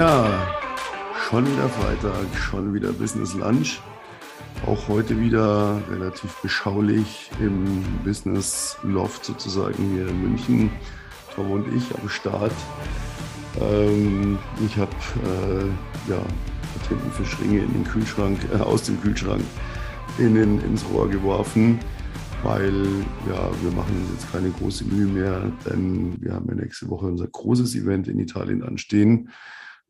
Ja, schon wieder Freitag, schon wieder Business Lunch. Auch heute wieder relativ beschaulich im Business Loft sozusagen hier in München. Tom und ich am Start. Ähm, ich habe äh, ja, Tintenfischringe in den Kühlschrank, äh, aus dem Kühlschrank in den, ins Rohr geworfen, weil ja, wir machen uns jetzt keine große Mühe mehr, denn wir haben ja nächste Woche unser großes Event in Italien anstehen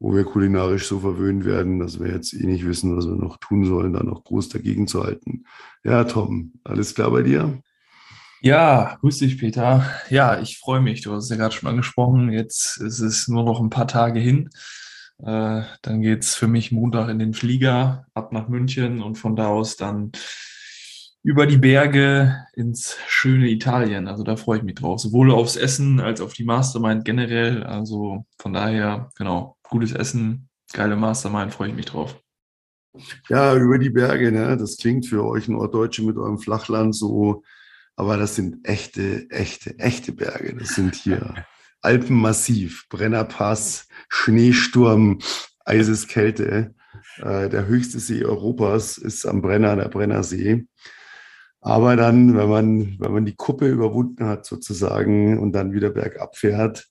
wo wir kulinarisch so verwöhnt werden, dass wir jetzt eh nicht wissen, was wir noch tun sollen, da noch groß dagegen zu halten. Ja, Tom, alles klar bei dir? Ja, grüß dich, Peter. Ja, ich freue mich. Du hast es ja gerade schon angesprochen. Jetzt ist es nur noch ein paar Tage hin. Äh, dann es für mich Montag in den Flieger ab nach München und von da aus dann über die Berge ins schöne Italien. Also da freue ich mich drauf. Sowohl aufs Essen als auf die Mastermind generell. Also von daher, genau, gutes Essen, geile Mastermind, freue ich mich drauf. Ja, über die Berge, ne? Das klingt für euch Norddeutsche mit eurem Flachland so, aber das sind echte, echte, echte Berge. Das sind hier Alpenmassiv, Brennerpass, Schneesturm, Eiseskälte. Äh, der höchste See Europas ist am Brenner, der Brennersee. Aber dann, wenn man, wenn man die Kuppe überwunden hat sozusagen und dann wieder bergab fährt,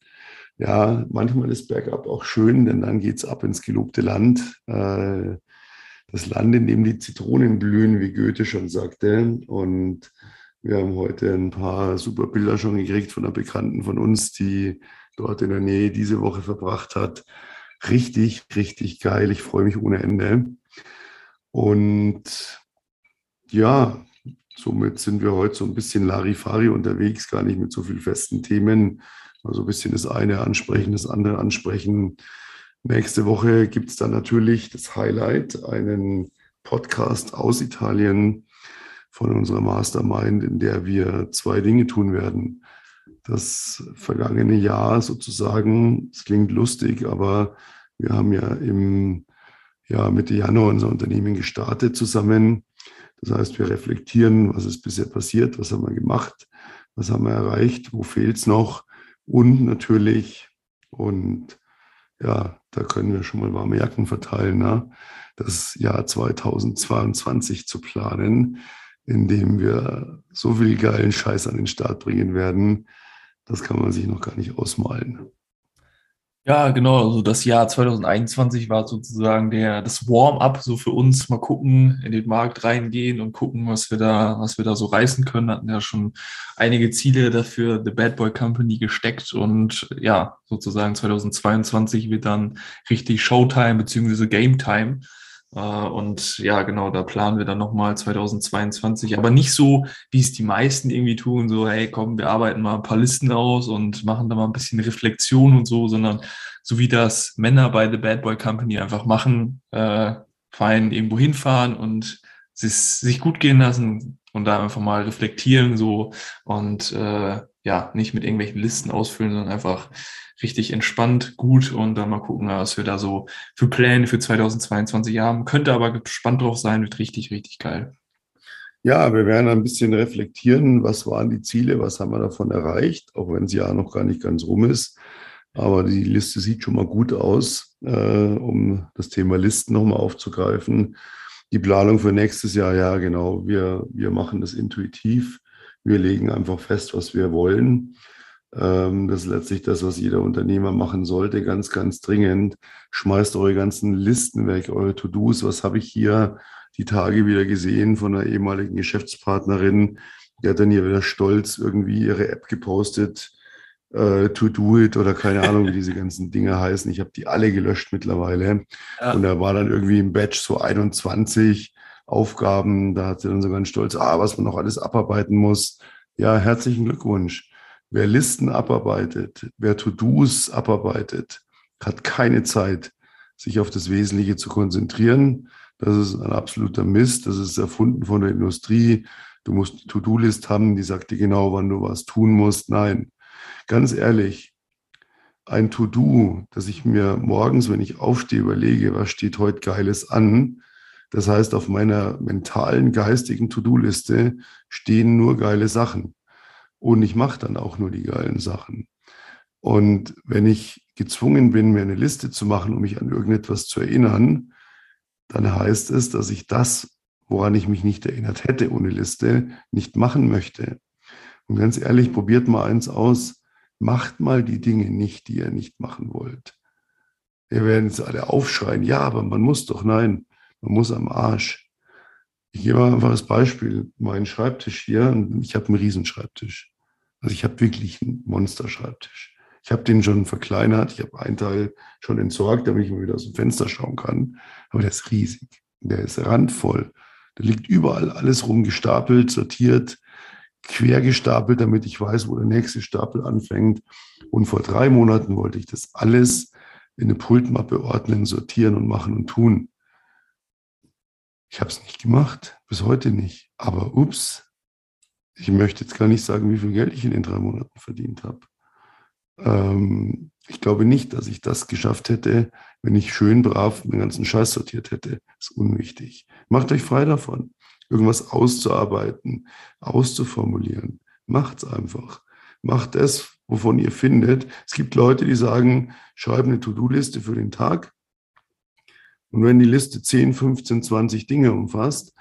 ja, manchmal ist bergab auch schön, denn dann geht es ab ins gelobte Land. Äh, das Land, in dem die Zitronen blühen, wie Goethe schon sagte. Und wir haben heute ein paar super Bilder schon gekriegt von einer Bekannten von uns, die dort in der Nähe diese Woche verbracht hat. Richtig, richtig geil. Ich freue mich ohne Ende. Und ja, somit sind wir heute so ein bisschen Larifari unterwegs, gar nicht mit so vielen festen Themen, also ein bisschen das eine ansprechen, das andere ansprechen. Nächste Woche gibt es dann natürlich das Highlight, einen Podcast aus Italien von unserer Mastermind, in der wir zwei Dinge tun werden. Das vergangene Jahr sozusagen, es klingt lustig, aber wir haben ja im ja, Mitte Januar unser Unternehmen gestartet zusammen. Das heißt, wir reflektieren, was ist bisher passiert, was haben wir gemacht, was haben wir erreicht, wo fehlt es noch und natürlich, und ja, da können wir schon mal warme Jacken verteilen, ne? das Jahr 2022 zu planen, in dem wir so viel geilen Scheiß an den Start bringen werden, das kann man sich noch gar nicht ausmalen. Ja, genau. Also das Jahr 2021 war sozusagen der, das Warm-up so für uns. Mal gucken, in den Markt reingehen und gucken, was wir da, was wir da so reißen können. Hatten ja schon einige Ziele dafür The Bad Boy Company gesteckt und ja, sozusagen 2022 wird dann richtig Showtime beziehungsweise Game Time. Äh, und ja, genau, da planen wir dann nochmal 2022, aber nicht so, wie es die meisten irgendwie tun, so, hey, komm, wir arbeiten mal ein paar Listen aus und machen da mal ein bisschen Reflexion und so, sondern so wie das Männer bei The Bad Boy Company einfach machen, äh, fein irgendwo hinfahren und sich, sich gut gehen lassen und da einfach mal reflektieren so. Und äh, ja, nicht mit irgendwelchen Listen ausfüllen, sondern einfach richtig entspannt, gut und dann mal gucken, was wir da so für Pläne für 2022 haben. Könnte aber gespannt drauf sein, wird richtig, richtig geil. Ja, wir werden ein bisschen reflektieren, was waren die Ziele, was haben wir davon erreicht, auch wenn das Jahr noch gar nicht ganz rum ist. Aber die Liste sieht schon mal gut aus, äh, um das Thema Listen nochmal aufzugreifen. Die Planung für nächstes Jahr, ja, genau. Wir, wir machen das intuitiv. Wir legen einfach fest, was wir wollen. Ähm, das ist letztlich das, was jeder Unternehmer machen sollte, ganz, ganz dringend. Schmeißt eure ganzen Listen weg, eure To-Dos. Was habe ich hier die Tage wieder gesehen von einer ehemaligen Geschäftspartnerin? Die hat dann hier wieder stolz irgendwie ihre App gepostet, äh, To Do It oder keine Ahnung, wie diese ganzen Dinge heißen. Ich habe die alle gelöscht mittlerweile. Ja. Und da war dann irgendwie im Batch so 21 Aufgaben. Da hat sie dann so ganz stolz, ah, was man noch alles abarbeiten muss. Ja, herzlichen Glückwunsch. Wer Listen abarbeitet, wer To-Dos abarbeitet, hat keine Zeit, sich auf das Wesentliche zu konzentrieren. Das ist ein absoluter Mist. Das ist erfunden von der Industrie. Du musst eine To-Do-List haben, die sagt dir genau, wann du was tun musst. Nein, ganz ehrlich, ein To-Do, das ich mir morgens, wenn ich aufstehe, überlege, was steht heute Geiles an. Das heißt, auf meiner mentalen, geistigen To-Do-Liste stehen nur geile Sachen. Und ich mache dann auch nur die geilen Sachen. Und wenn ich gezwungen bin, mir eine Liste zu machen, um mich an irgendetwas zu erinnern, dann heißt es, dass ich das, woran ich mich nicht erinnert hätte ohne Liste, nicht machen möchte. Und ganz ehrlich, probiert mal eins aus, macht mal die Dinge nicht, die ihr nicht machen wollt. Wir werden jetzt alle aufschreien, ja, aber man muss doch, nein, man muss am Arsch. Ich gebe einfach das Beispiel, mein Schreibtisch hier, ich habe einen Riesenschreibtisch. Also ich habe wirklich einen Monsterschreibtisch. Ich habe den schon verkleinert, ich habe einen Teil schon entsorgt, damit ich mal wieder aus dem Fenster schauen kann. Aber der ist riesig, der ist randvoll. Da liegt überall alles rumgestapelt, sortiert, quer gestapelt, damit ich weiß, wo der nächste Stapel anfängt. Und vor drei Monaten wollte ich das alles in eine Pultmappe ordnen, sortieren und machen und tun. Ich habe es nicht gemacht, bis heute nicht. Aber ups, ich möchte jetzt gar nicht sagen, wie viel Geld ich in den drei Monaten verdient habe. Ähm, ich glaube nicht, dass ich das geschafft hätte, wenn ich schön brav den ganzen Scheiß sortiert hätte. Das ist unwichtig. Macht euch frei davon, irgendwas auszuarbeiten, auszuformulieren. Macht's einfach. Macht es, wovon ihr findet. Es gibt Leute, die sagen, schreib eine To-Do-Liste für den Tag. Und wenn die Liste 10, 15, 20 Dinge umfasst,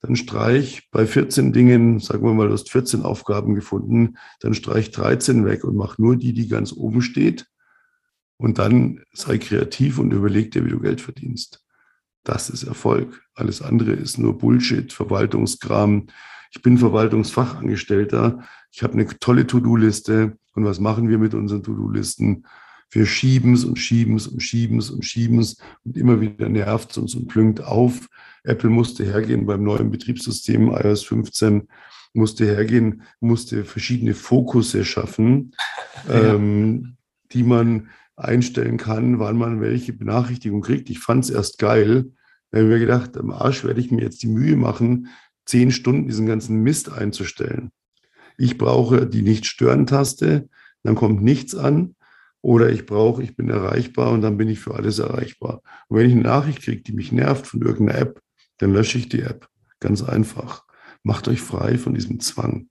dann streich bei 14 Dingen, sagen wir mal, du hast 14 Aufgaben gefunden, dann streich 13 weg und mach nur die, die ganz oben steht. Und dann sei kreativ und überleg dir, wie du Geld verdienst. Das ist Erfolg. Alles andere ist nur Bullshit, Verwaltungskram. Ich bin Verwaltungsfachangestellter. Ich habe eine tolle To-Do-Liste. Und was machen wir mit unseren To-Do-Listen? Wir schieben es und schieben es und schieben es und schieben es und immer wieder nervt es uns und plünkt auf. Apple musste hergehen beim neuen Betriebssystem iOS 15, musste hergehen, musste verschiedene Fokusse schaffen, ja. ähm, die man einstellen kann, wann man welche Benachrichtigung kriegt. Ich fand es erst geil. Da habe ich mir gedacht, am Arsch werde ich mir jetzt die Mühe machen, zehn Stunden diesen ganzen Mist einzustellen. Ich brauche die Nicht-Stören-Taste, dann kommt nichts an. Oder ich brauche, ich bin erreichbar und dann bin ich für alles erreichbar. Und wenn ich eine Nachricht kriege, die mich nervt von irgendeiner App, dann lösche ich die App. Ganz einfach. Macht euch frei von diesem Zwang.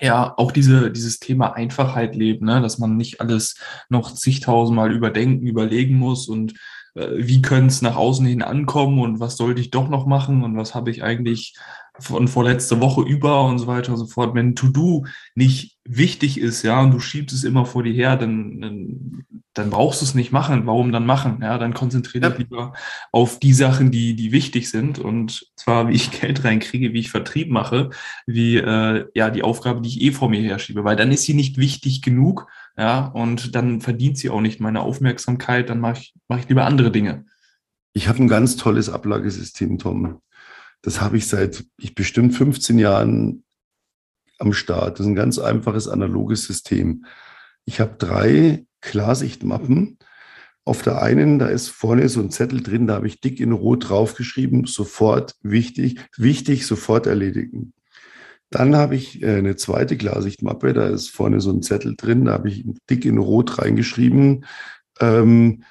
Ja, auch diese, dieses Thema Einfachheit leben, ne? dass man nicht alles noch zigtausendmal überdenken, überlegen muss und äh, wie könnte es nach außen hin ankommen und was sollte ich doch noch machen und was habe ich eigentlich von vorletzte Woche über und so weiter und so fort. Wenn To-Do nicht wichtig ist, ja, und du schiebst es immer vor dir her, dann, dann, dann brauchst du es nicht machen. Warum dann machen? Ja, dann konzentriere dich ja. lieber auf die Sachen, die, die wichtig sind. Und zwar, wie ich Geld reinkriege, wie ich Vertrieb mache, wie äh, ja die Aufgabe, die ich eh vor mir herschiebe. Weil dann ist sie nicht wichtig genug, ja, und dann verdient sie auch nicht meine Aufmerksamkeit, dann mache ich, mach ich lieber andere Dinge. Ich habe ein ganz tolles Ablagesystem, Tom. Das habe ich seit ich bestimmt 15 Jahren am Start. Das ist ein ganz einfaches analoges System. Ich habe drei Klarsichtmappen. Auf der einen, da ist vorne so ein Zettel drin, da habe ich dick in Rot draufgeschrieben, sofort wichtig, wichtig, sofort erledigen. Dann habe ich äh, eine zweite Klarsichtmappe, da ist vorne so ein Zettel drin, da habe ich dick in Rot reingeschrieben, ähm,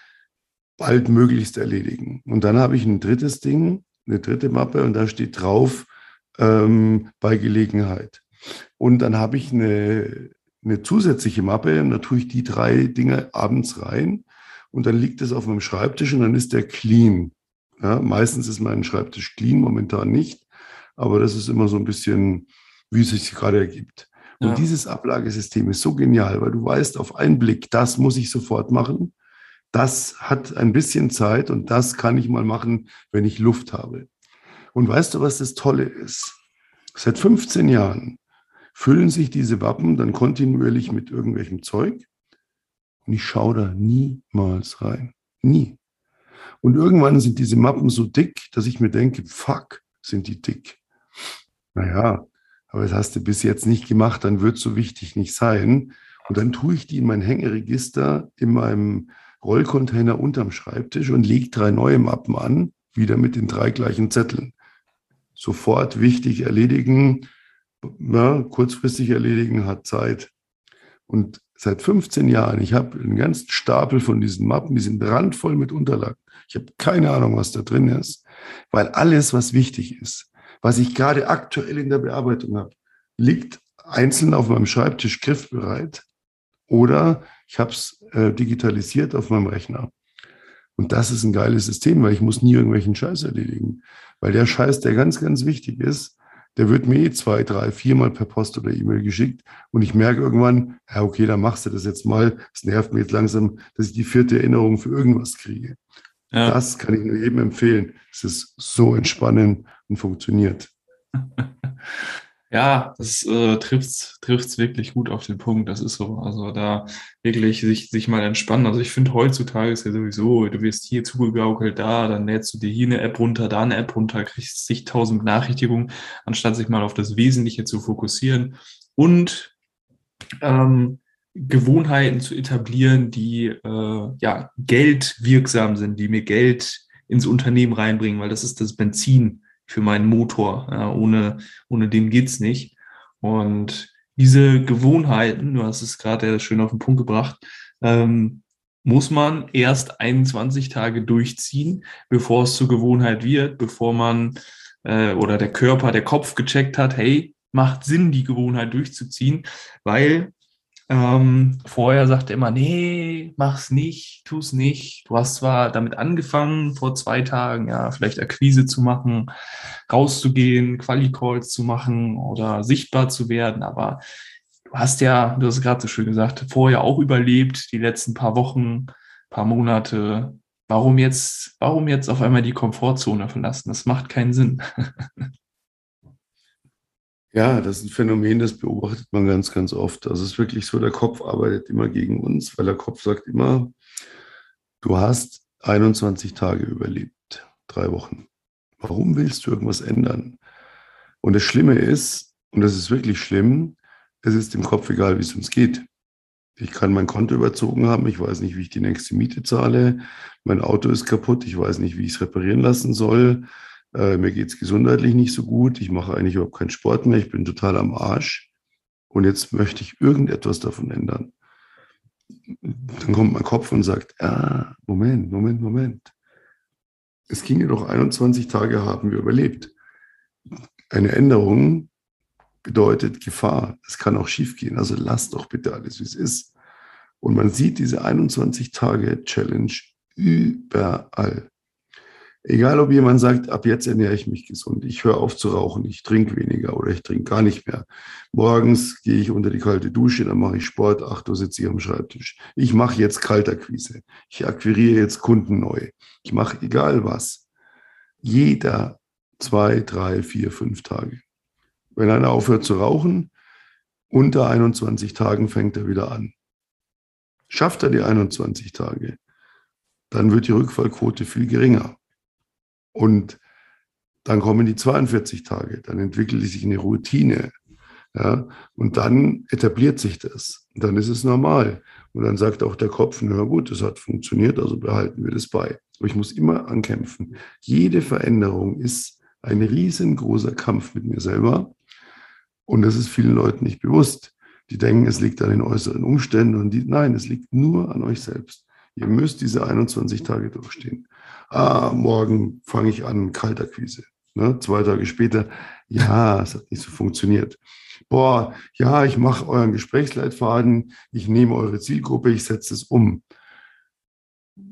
bald möglichst erledigen. Und dann habe ich ein drittes Ding, eine dritte Mappe und da steht drauf ähm, bei Gelegenheit. Und dann habe ich eine, eine zusätzliche Mappe und da tue ich die drei Dinge abends rein und dann liegt es auf meinem Schreibtisch und dann ist der clean. Ja, meistens ist mein Schreibtisch clean, momentan nicht, aber das ist immer so ein bisschen, wie es sich gerade ergibt. Und ja. dieses Ablagesystem ist so genial, weil du weißt auf einen Blick, das muss ich sofort machen das hat ein bisschen Zeit und das kann ich mal machen, wenn ich Luft habe. Und weißt du, was das Tolle ist? Seit 15 Jahren füllen sich diese Wappen dann kontinuierlich mit irgendwelchem Zeug und ich schaue da niemals rein. Nie. Und irgendwann sind diese Mappen so dick, dass ich mir denke, fuck, sind die dick. Naja, aber das hast du bis jetzt nicht gemacht, dann wird es so wichtig nicht sein. Und dann tue ich die in mein Hängeregister in meinem Rollcontainer unterm Schreibtisch und legt drei neue Mappen an, wieder mit den drei gleichen Zetteln. Sofort wichtig erledigen, ja, kurzfristig erledigen hat Zeit. Und seit 15 Jahren, ich habe einen ganzen Stapel von diesen Mappen, die sind randvoll mit Unterlagen. Ich habe keine Ahnung, was da drin ist, weil alles, was wichtig ist, was ich gerade aktuell in der Bearbeitung habe, liegt einzeln auf meinem Schreibtisch griffbereit oder ich habe es äh, digitalisiert auf meinem Rechner. Und das ist ein geiles System, weil ich muss nie irgendwelchen Scheiß erledigen. Weil der Scheiß, der ganz, ganz wichtig ist, der wird mir eh zwei, drei, viermal per Post oder E-Mail geschickt. Und ich merke irgendwann, ja, okay, dann machst du das jetzt mal. Es nervt mir jetzt langsam, dass ich die vierte Erinnerung für irgendwas kriege. Ja. Das kann ich nur jedem empfehlen. Es ist so entspannend und funktioniert. Ja, das äh, trifft trifft's wirklich gut auf den Punkt. Das ist so. Also da wirklich sich, sich mal entspannen. Also ich finde heutzutage ist ja sowieso, du wirst hier zugegaukelt, da, dann lädst du dir hier eine App runter, da eine App runter, kriegst zigtausend Benachrichtigungen, anstatt sich mal auf das Wesentliche zu fokussieren und ähm, Gewohnheiten zu etablieren, die äh, ja geldwirksam sind, die mir Geld ins Unternehmen reinbringen, weil das ist das Benzin für meinen Motor. Ja, ohne, ohne den geht's nicht. Und diese Gewohnheiten, du hast es gerade schön auf den Punkt gebracht, ähm, muss man erst 21 Tage durchziehen, bevor es zur Gewohnheit wird, bevor man äh, oder der Körper, der Kopf gecheckt hat, hey, macht Sinn, die Gewohnheit durchzuziehen, weil ähm, vorher sagte er immer, nee, mach's nicht, tu's nicht. Du hast zwar damit angefangen, vor zwei Tagen, ja, vielleicht Akquise zu machen, rauszugehen, Quali-Calls zu machen oder sichtbar zu werden, aber du hast ja, du hast gerade so schön gesagt, vorher auch überlebt, die letzten paar Wochen, paar Monate. Warum jetzt, warum jetzt auf einmal die Komfortzone verlassen? Das macht keinen Sinn. Ja, das ist ein Phänomen, das beobachtet man ganz, ganz oft. Also es ist wirklich so, der Kopf arbeitet immer gegen uns, weil der Kopf sagt immer, du hast 21 Tage überlebt, drei Wochen. Warum willst du irgendwas ändern? Und das Schlimme ist, und das ist wirklich schlimm, es ist dem Kopf egal, wie es uns geht. Ich kann mein Konto überzogen haben, ich weiß nicht, wie ich die nächste Miete zahle, mein Auto ist kaputt, ich weiß nicht, wie ich es reparieren lassen soll, äh, mir geht es gesundheitlich nicht so gut, ich mache eigentlich überhaupt keinen Sport mehr, ich bin total am Arsch und jetzt möchte ich irgendetwas davon ändern. Dann kommt mein Kopf und sagt, ah, Moment, Moment, Moment. Es ginge doch 21 Tage, haben wir überlebt. Eine Änderung bedeutet Gefahr. Es kann auch schiefgehen. Also lass doch bitte alles, wie es ist. Und man sieht diese 21 Tage Challenge überall. Egal, ob jemand sagt, ab jetzt ernähre ich mich gesund, ich höre auf zu rauchen, ich trinke weniger oder ich trinke gar nicht mehr. Morgens gehe ich unter die kalte Dusche, dann mache ich Sport, acht Uhr sitze ich am Schreibtisch. Ich mache jetzt Kaltakquise. Ich akquiriere jetzt Kunden neu. Ich mache egal was. Jeder zwei, drei, vier, fünf Tage. Wenn einer aufhört zu rauchen, unter 21 Tagen fängt er wieder an. Schafft er die 21 Tage, dann wird die Rückfallquote viel geringer. Und dann kommen die 42 Tage, dann entwickelt sich eine Routine. Ja, und dann etabliert sich das. Und dann ist es normal. Und dann sagt auch der Kopf, na gut, das hat funktioniert, also behalten wir das bei. Aber ich muss immer ankämpfen. Jede Veränderung ist ein riesengroßer Kampf mit mir selber. Und das ist vielen Leuten nicht bewusst. Die denken, es liegt an den äußeren Umständen. Und die, nein, es liegt nur an euch selbst. Ihr müsst diese 21 Tage durchstehen ah, morgen fange ich an, Kaltakquise. Ne? Zwei Tage später, ja, es hat nicht so funktioniert. Boah, ja, ich mache euren Gesprächsleitfaden, ich nehme eure Zielgruppe, ich setze es um.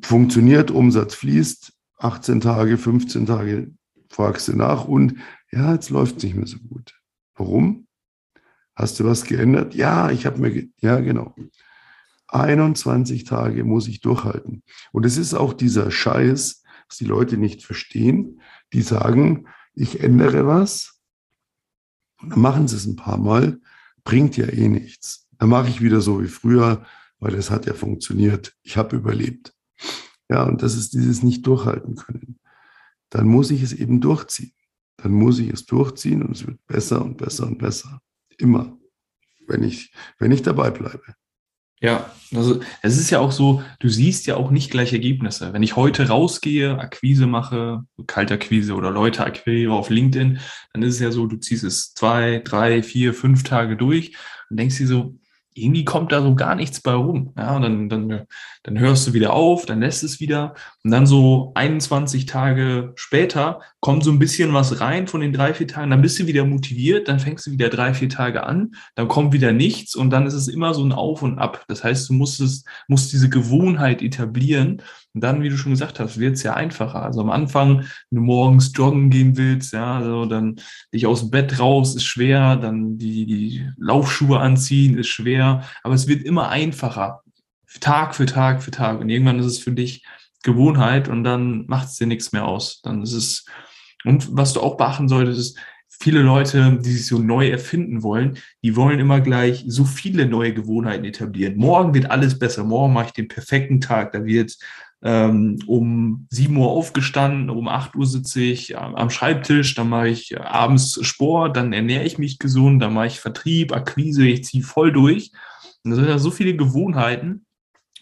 Funktioniert, Umsatz fließt, 18 Tage, 15 Tage fragst du nach und ja, jetzt läuft es nicht mehr so gut. Warum? Hast du was geändert? Ja, ich habe mir, ja, genau. 21 Tage muss ich durchhalten. Und es ist auch dieser Scheiß, was die Leute nicht verstehen. Die sagen, ich ändere was, und dann machen sie es ein paar Mal, bringt ja eh nichts. Dann mache ich wieder so wie früher, weil es hat ja funktioniert. Ich habe überlebt. Ja, und das ist dieses nicht durchhalten können. Dann muss ich es eben durchziehen. Dann muss ich es durchziehen und es wird besser und besser und besser. Immer, wenn ich, wenn ich dabei bleibe. Ja, also es ist ja auch so, du siehst ja auch nicht gleich Ergebnisse. Wenn ich heute rausgehe, Akquise mache, Kaltakquise oder Leute akquiriere auf LinkedIn, dann ist es ja so, du ziehst es zwei, drei, vier, fünf Tage durch und denkst dir so, irgendwie kommt da so gar nichts bei rum. Ja, und dann, dann, dann hörst du wieder auf, dann lässt es wieder. Und dann so 21 Tage später kommt so ein bisschen was rein von den drei, vier Tagen. Dann bist du wieder motiviert, dann fängst du wieder drei, vier Tage an, dann kommt wieder nichts und dann ist es immer so ein Auf und Ab. Das heißt, du musst, es, musst diese Gewohnheit etablieren. Und dann, wie du schon gesagt hast, wird es ja einfacher. Also am Anfang, wenn du morgens joggen gehen willst, ja, also dann dich aus dem Bett raus ist schwer, dann die, die Laufschuhe anziehen ist schwer, aber es wird immer einfacher. Tag für Tag für Tag. Und irgendwann ist es für dich Gewohnheit und dann macht es dir nichts mehr aus. Dann ist es, und was du auch beachten solltest, ist, viele Leute, die sich so neu erfinden wollen, die wollen immer gleich so viele neue Gewohnheiten etablieren. Morgen wird alles besser. Morgen mache ich den perfekten Tag. Da wird ähm, um 7 Uhr aufgestanden, um 8 Uhr sitze ich am Schreibtisch, dann mache ich abends Sport, dann ernähre ich mich gesund, dann mache ich Vertrieb, Akquise, ich ziehe voll durch. Und das sind ja so viele Gewohnheiten.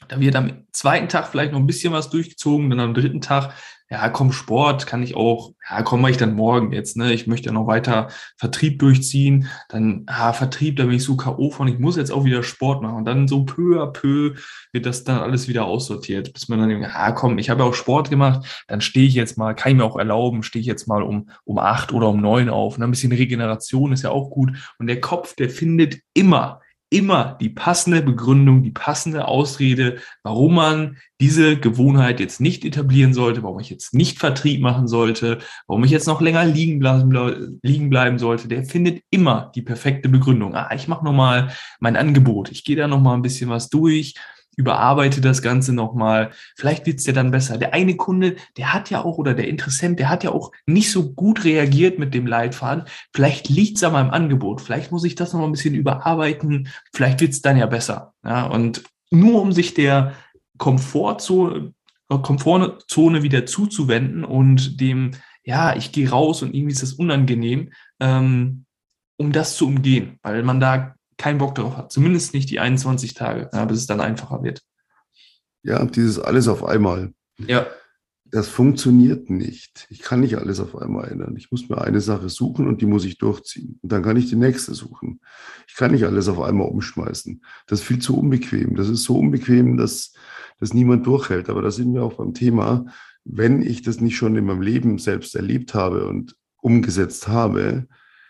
Da wird am zweiten Tag vielleicht noch ein bisschen was durchgezogen, dann am dritten Tag ja, komm, Sport kann ich auch, ja, komm, mache ich dann morgen jetzt, ne? Ich möchte ja noch weiter Vertrieb durchziehen. Dann, ah, Vertrieb, da bin ich so K.O. von, ich muss jetzt auch wieder Sport machen. Und dann so peu à peu wird das dann alles wieder aussortiert, bis man dann denkt, ah, komm, ich habe ja auch Sport gemacht, dann stehe ich jetzt mal, kann ich mir auch erlauben, stehe ich jetzt mal um, um acht oder um neun auf. Und ein bisschen Regeneration ist ja auch gut. Und der Kopf, der findet immer, immer die passende Begründung, die passende Ausrede, warum man diese Gewohnheit jetzt nicht etablieren sollte, warum ich jetzt nicht Vertrieb machen sollte, warum ich jetzt noch länger liegen bleiben, liegen bleiben sollte. Der findet immer die perfekte Begründung. Ah, ich mache nochmal mein Angebot. Ich gehe da nochmal ein bisschen was durch überarbeite das Ganze nochmal. Vielleicht wird's dir dann besser. Der eine Kunde, der hat ja auch, oder der Interessent, der hat ja auch nicht so gut reagiert mit dem Leitfaden. Vielleicht liegt's an meinem Angebot. Vielleicht muss ich das nochmal ein bisschen überarbeiten. Vielleicht wird's dann ja besser. Ja, und nur um sich der Komfortzone, Komfortzone wieder zuzuwenden und dem, ja, ich gehe raus und irgendwie ist das unangenehm, ähm, um das zu umgehen, weil man da keinen Bock darauf hat. Zumindest nicht die 21 Tage, ja, bis es dann einfacher wird. Ja, dieses alles auf einmal. Ja. Das funktioniert nicht. Ich kann nicht alles auf einmal ändern. Ich muss mir eine Sache suchen und die muss ich durchziehen. Und dann kann ich die nächste suchen. Ich kann nicht alles auf einmal umschmeißen. Das ist viel zu unbequem. Das ist so unbequem, dass das niemand durchhält. Aber da sind wir auch beim Thema, wenn ich das nicht schon in meinem Leben selbst erlebt habe und umgesetzt habe,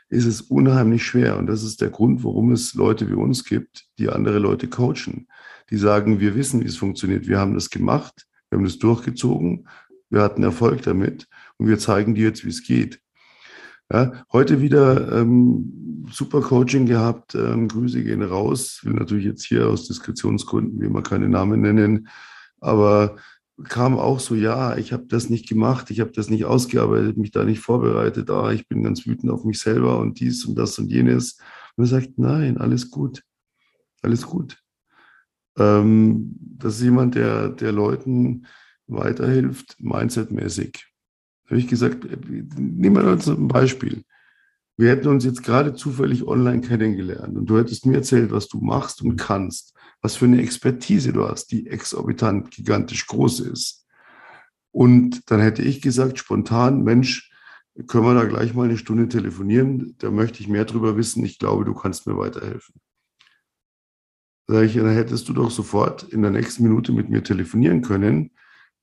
ist es unheimlich schwer. Und das ist der Grund, warum es Leute wie uns gibt, die andere Leute coachen. Die sagen, wir wissen, wie es funktioniert. Wir haben das gemacht, wir haben das durchgezogen, wir hatten Erfolg damit und wir zeigen dir jetzt, wie es geht. Ja, heute wieder ähm, super Coaching gehabt. Ähm, Grüße gehen raus. Ich will natürlich jetzt hier aus Diskretionsgründen wie immer keine Namen nennen, aber kam auch so, ja, ich habe das nicht gemacht, ich habe das nicht ausgearbeitet, mich da nicht vorbereitet, ah, ich bin ganz wütend auf mich selber und dies und das und jenes. Und er sagt, nein, alles gut, alles gut. Ähm, das ist jemand, der, der Leuten weiterhilft, mindsetmäßig. Habe ich gesagt, nehmen wir uns ein Beispiel. Wir hätten uns jetzt gerade zufällig online kennengelernt und du hättest mir erzählt, was du machst und kannst was für eine Expertise du hast, die exorbitant gigantisch groß ist. Und dann hätte ich gesagt, spontan, Mensch, können wir da gleich mal eine Stunde telefonieren? Da möchte ich mehr drüber wissen. Ich glaube, du kannst mir weiterhelfen. Sag ich, dann hättest du doch sofort in der nächsten Minute mit mir telefonieren können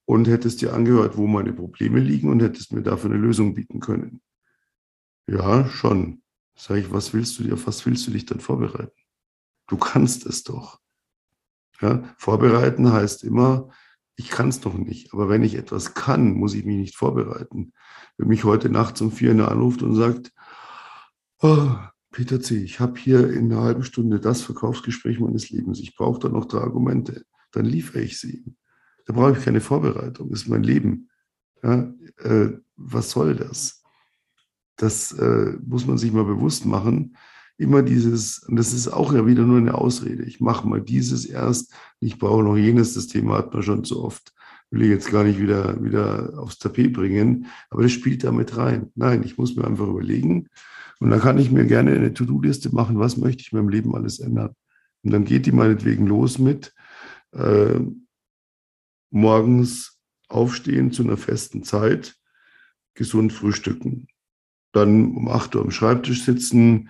und hättest dir angehört, wo meine Probleme liegen und hättest mir dafür eine Lösung bieten können. Ja, schon. Sag ich, was willst du dir, was willst du dich dann vorbereiten? Du kannst es doch. Ja, vorbereiten heißt immer, ich kann es noch nicht. Aber wenn ich etwas kann, muss ich mich nicht vorbereiten. Wenn mich heute nachts um vier anruft und sagt, oh, Peter C., ich habe hier in einer halben Stunde das Verkaufsgespräch meines Lebens. Ich brauche da noch drei Argumente. Dann liefere ich sie. Da brauche ich keine Vorbereitung. Das ist mein Leben. Ja, äh, was soll das? Das äh, muss man sich mal bewusst machen. Immer dieses, und das ist auch ja wieder nur eine Ausrede, ich mache mal dieses erst, ich brauche noch jenes, das Thema hat man schon zu oft, will ich jetzt gar nicht wieder, wieder aufs Tapet bringen, aber das spielt da mit rein. Nein, ich muss mir einfach überlegen. Und dann kann ich mir gerne eine To-Do-Liste machen, was möchte ich in meinem Leben alles ändern. Und dann geht die meinetwegen los mit äh, morgens aufstehen zu einer festen Zeit, gesund frühstücken, dann um 8 Uhr am Schreibtisch sitzen,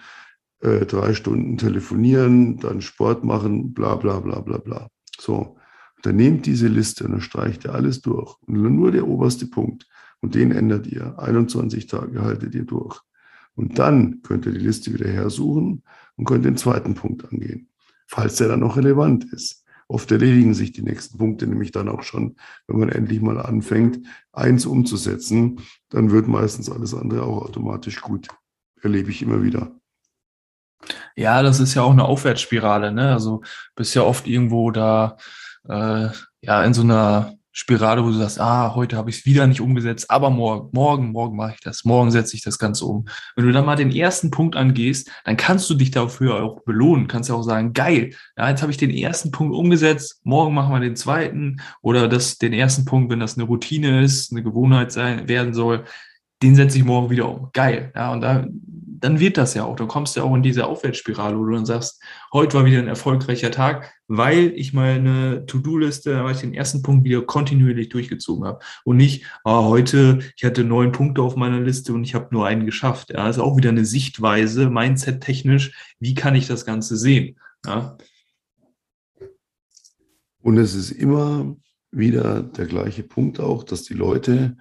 äh, drei Stunden telefonieren, dann Sport machen, bla bla bla bla bla. So, dann nehmt diese Liste und dann streicht ihr alles durch. Und nur der oberste Punkt. Und den ändert ihr. 21 Tage haltet ihr durch. Und dann könnt ihr die Liste wieder hersuchen und könnt den zweiten Punkt angehen, falls der dann noch relevant ist. Oft erledigen sich die nächsten Punkte nämlich dann auch schon, wenn man endlich mal anfängt, eins umzusetzen, dann wird meistens alles andere auch automatisch gut. Erlebe ich immer wieder. Ja, das ist ja auch eine Aufwärtsspirale, ne? Also bist ja oft irgendwo da äh, ja in so einer Spirale, wo du sagst, ah, heute habe ich es wieder nicht umgesetzt, aber morgen, morgen, morgen mache ich das, morgen setze ich das Ganze um. Wenn du dann mal den ersten Punkt angehst, dann kannst du dich dafür auch belohnen, kannst ja auch sagen, geil, ja, jetzt habe ich den ersten Punkt umgesetzt, morgen machen wir den zweiten oder das, den ersten Punkt, wenn das eine Routine ist, eine Gewohnheit sein, werden soll, den setze ich morgen wieder um. Geil. Ja, und da, dann wird das ja auch. Dann kommst du ja auch in diese Aufwärtsspirale, wo du dann sagst, heute war wieder ein erfolgreicher Tag, weil ich meine To-Do-Liste, weil ich den ersten Punkt wieder kontinuierlich durchgezogen habe. Und nicht, ah, heute, ich hatte neun Punkte auf meiner Liste und ich habe nur einen geschafft. Ja, das ist auch wieder eine Sichtweise, Mindset-technisch, wie kann ich das Ganze sehen? Ja. Und es ist immer wieder der gleiche Punkt auch, dass die Leute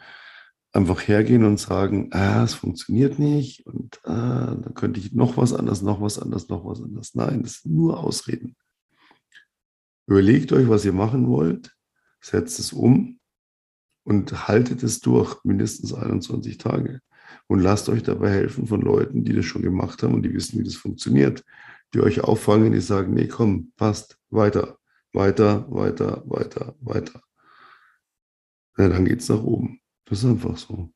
einfach hergehen und sagen, ah, es funktioniert nicht und ah, dann könnte ich noch was anders, noch was anders, noch was anders. Nein, das sind nur Ausreden. Überlegt euch, was ihr machen wollt, setzt es um und haltet es durch, mindestens 21 Tage. Und lasst euch dabei helfen von Leuten, die das schon gemacht haben und die wissen, wie das funktioniert, die euch auffangen, die sagen, nee, komm, passt, weiter, weiter, weiter, weiter, weiter. Ja, dann geht es nach oben. Das ist einfach so.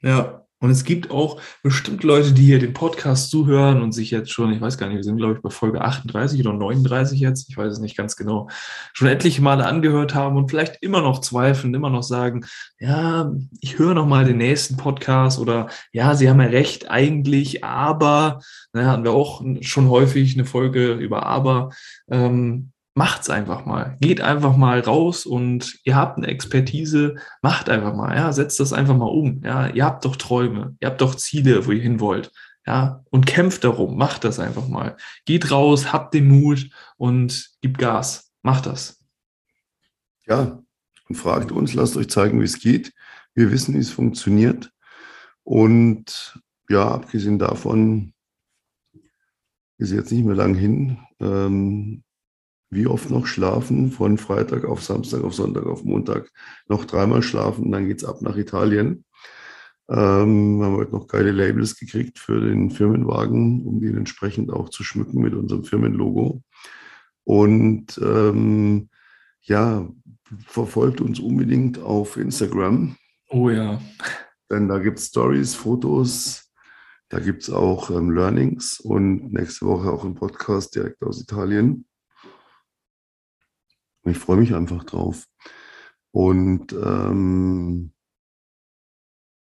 Ja, und es gibt auch bestimmt Leute, die hier den Podcast zuhören und sich jetzt schon, ich weiß gar nicht, wir sind, glaube ich, bei Folge 38 oder 39 jetzt, ich weiß es nicht ganz genau, schon etliche Male angehört haben und vielleicht immer noch zweifeln, immer noch sagen, ja, ich höre noch mal den nächsten Podcast oder ja, Sie haben ja recht eigentlich, aber, na, hatten wir auch schon häufig eine Folge über aber. Ähm, macht's einfach mal. Geht einfach mal raus und ihr habt eine Expertise, macht einfach mal, ja, setzt das einfach mal um. Ja, ihr habt doch Träume, ihr habt doch Ziele, wo ihr hin wollt. Ja, und kämpft darum, macht das einfach mal. Geht raus, habt den Mut und gibt Gas. Macht das. Ja, und fragt uns, lasst euch zeigen, wie es geht. Wir wissen, wie es funktioniert. Und ja, abgesehen davon ist jetzt nicht mehr lang hin. Ähm, wie oft noch schlafen, von Freitag auf Samstag, auf Sonntag, auf Montag, noch dreimal schlafen, dann geht es ab nach Italien. Ähm, wir haben heute noch geile Labels gekriegt für den Firmenwagen, um den entsprechend auch zu schmücken mit unserem Firmenlogo. Und ähm, ja, verfolgt uns unbedingt auf Instagram. Oh ja. Denn da gibt es Stories, Fotos, da gibt es auch ähm, Learnings und nächste Woche auch ein Podcast direkt aus Italien. Ich freue mich einfach drauf. Und ähm,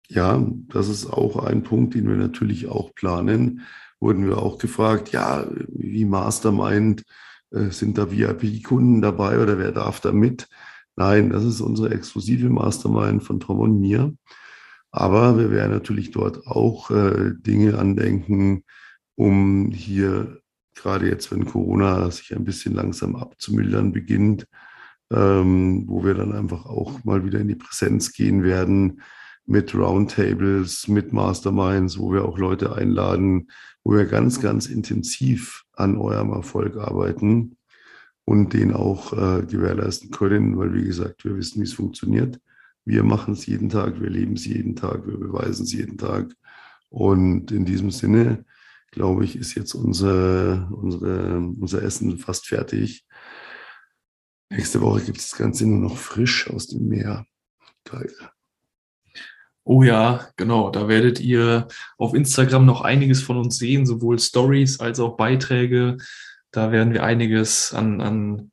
ja, das ist auch ein Punkt, den wir natürlich auch planen. Wurden wir auch gefragt, ja, wie Mastermind, äh, sind da VIP-Kunden dabei oder wer darf da mit? Nein, das ist unsere exklusive Mastermind von Tom und mir. Aber wir werden natürlich dort auch äh, Dinge andenken, um hier gerade jetzt, wenn Corona sich ein bisschen langsam abzumildern beginnt, ähm, wo wir dann einfach auch mal wieder in die Präsenz gehen werden mit Roundtables, mit Masterminds, wo wir auch Leute einladen, wo wir ganz, ganz intensiv an eurem Erfolg arbeiten und den auch äh, gewährleisten können, weil wie gesagt, wir wissen, wie es funktioniert. Wir machen es jeden Tag, wir leben es jeden Tag, wir beweisen es jeden Tag. Und in diesem Sinne glaube ich, ist jetzt unsere, unsere, unser Essen fast fertig. Nächste Woche gibt es das Ganze nur noch frisch aus dem Meer. Geil. Oh ja, genau. Da werdet ihr auf Instagram noch einiges von uns sehen, sowohl Stories als auch Beiträge. Da werden wir einiges an, an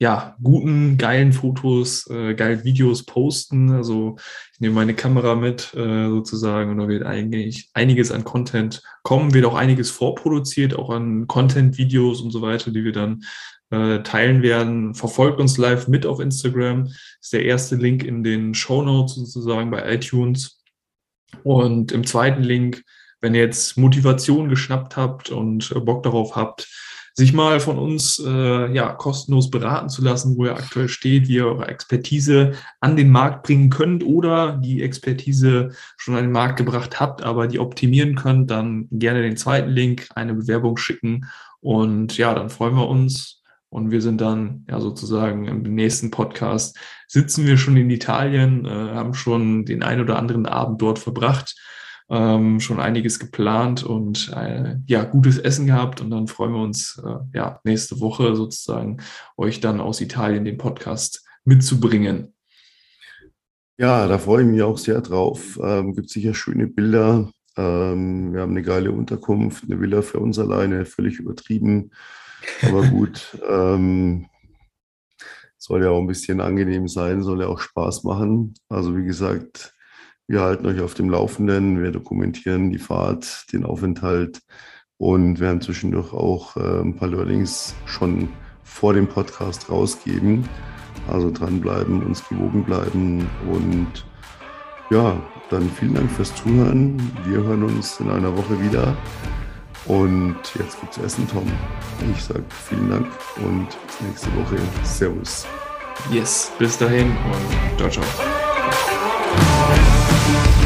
ja, guten, geilen Fotos, äh, geilen Videos posten. Also ich nehme meine Kamera mit äh, sozusagen und da wird eigentlich einiges an Content kommen, wird auch einiges vorproduziert, auch an Content-Videos und so weiter, die wir dann äh, teilen werden. Verfolgt uns live mit auf Instagram. Ist der erste Link in den Show Notes sozusagen bei iTunes. Und im zweiten Link wenn ihr jetzt Motivation geschnappt habt und Bock darauf habt, sich mal von uns äh, ja, kostenlos beraten zu lassen, wo ihr aktuell steht, wie ihr eure Expertise an den Markt bringen könnt oder die Expertise schon an den Markt gebracht habt, aber die optimieren könnt, dann gerne den zweiten Link, eine Bewerbung schicken und ja, dann freuen wir uns. Und wir sind dann ja sozusagen im nächsten Podcast sitzen wir schon in Italien, äh, haben schon den ein oder anderen Abend dort verbracht ähm, schon einiges geplant und äh, ja, gutes Essen gehabt. Und dann freuen wir uns äh, ja nächste Woche sozusagen euch dann aus Italien den Podcast mitzubringen. Ja, da freue ich mich auch sehr drauf. Ähm, gibt sicher schöne Bilder. Ähm, wir haben eine geile Unterkunft, eine Villa für uns alleine, völlig übertrieben. Aber gut, ähm, soll ja auch ein bisschen angenehm sein, soll ja auch Spaß machen. Also wie gesagt, wir halten euch auf dem Laufenden, wir dokumentieren die Fahrt, den Aufenthalt und werden zwischendurch auch äh, ein paar Learnings schon vor dem Podcast rausgeben. Also dranbleiben, uns gewogen bleiben und ja, dann vielen Dank fürs Zuhören. Wir hören uns in einer Woche wieder. Und jetzt gibt's Essen, Tom. Ich sage vielen Dank und bis nächste Woche. Servus. Yes, bis dahin und ciao, ciao. Thank